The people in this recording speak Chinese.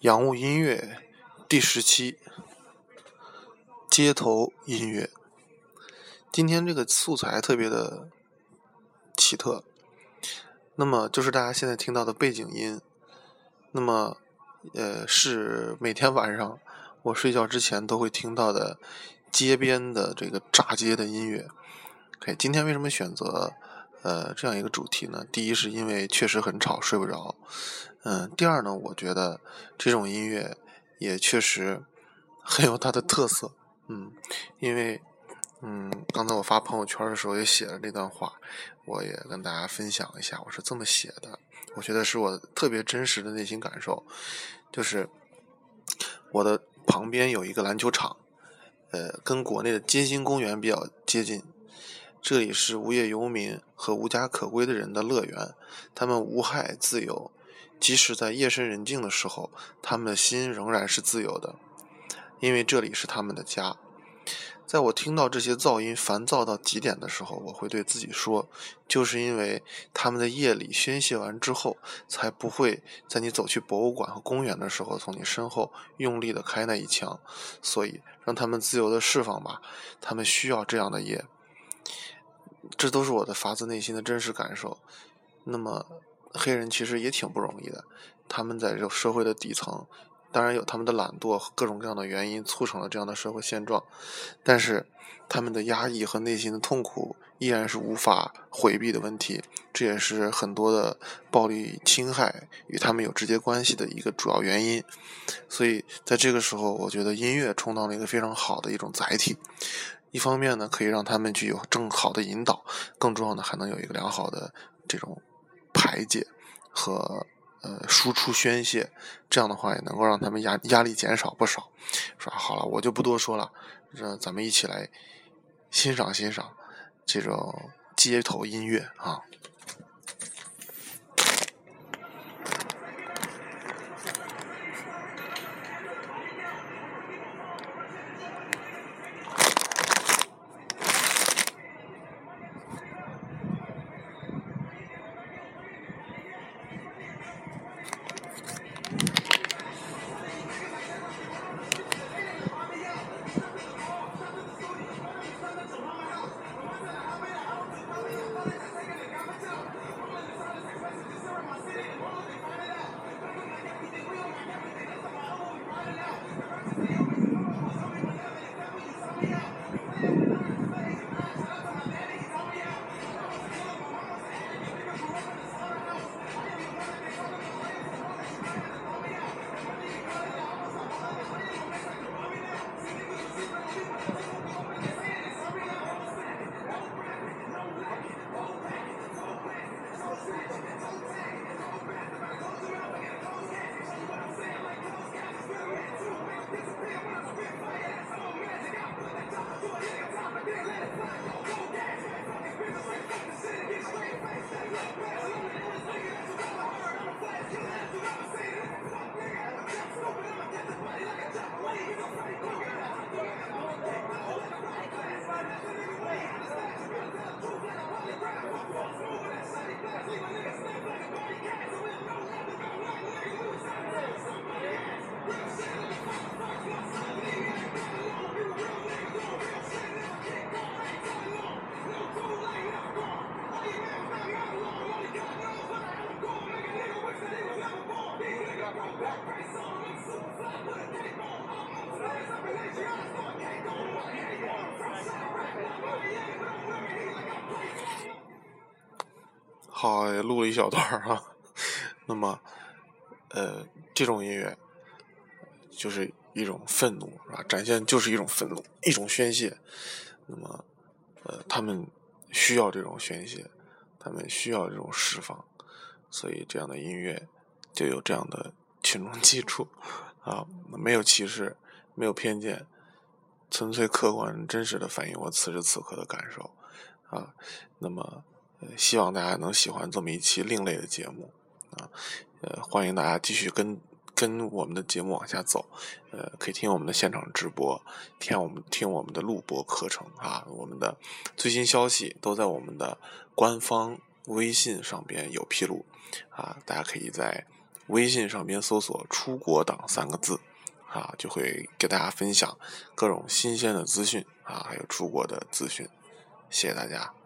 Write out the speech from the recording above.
洋务音乐第十期，街头音乐。今天这个素材特别的奇特，那么就是大家现在听到的背景音，那么呃是每天晚上我睡觉之前都会听到的街边的这个炸街的音乐。OK，今天为什么选择呃这样一个主题呢？第一是因为确实很吵，睡不着。嗯，第二呢，我觉得这种音乐也确实 很有它的特色。嗯，因为嗯，刚才我发朋友圈的时候也写了这段话，我也跟大家分享一下，我是这么写的。我觉得是我特别真实的内心感受，就是我的旁边有一个篮球场，呃，跟国内的街心公园比较接近。这里是无业游民和无家可归的人的乐园，他们无害自由。即使在夜深人静的时候，他们的心仍然是自由的，因为这里是他们的家。在我听到这些噪音烦躁到极点的时候，我会对自己说：就是因为他们在夜里宣泄完之后，才不会在你走去博物馆和公园的时候，从你身后用力的开那一枪。所以，让他们自由的释放吧，他们需要这样的夜。这都是我的发自内心的真实感受。那么。黑人其实也挺不容易的，他们在这个社会的底层，当然有他们的懒惰和各种各样的原因促成了这样的社会现状，但是他们的压抑和内心的痛苦依然是无法回避的问题，这也是很多的暴力侵害与他们有直接关系的一个主要原因。所以在这个时候，我觉得音乐充当了一个非常好的一种载体，一方面呢可以让他们具有正好的引导，更重要的还能有一个良好的这种。排解和呃输出宣泄，这样的话也能够让他们压压力减少不少。说好了，我就不多说了，让咱们一起来欣赏欣赏这种街头音乐啊。好，录了一小段儿哈。那么，呃，这种音乐就是一种愤怒，是吧？展现就是一种愤怒，一种宣泄。那么，呃，他们需要这种宣泄，他们需要这种释放，所以这样的音乐就有这样的群众基础啊，没有歧视，没有偏见，纯粹客观真实的反映我此时此刻的感受啊。那么。呃希望大家能喜欢这么一期另类的节目啊！呃，欢迎大家继续跟跟我们的节目往下走，呃，可以听我们的现场直播，听我们听我们的录播课程啊！我们的最新消息都在我们的官方微信上边有披露啊！大家可以在微信上边搜索“出国党”三个字，啊，就会给大家分享各种新鲜的资讯啊，还有出国的资讯。谢谢大家。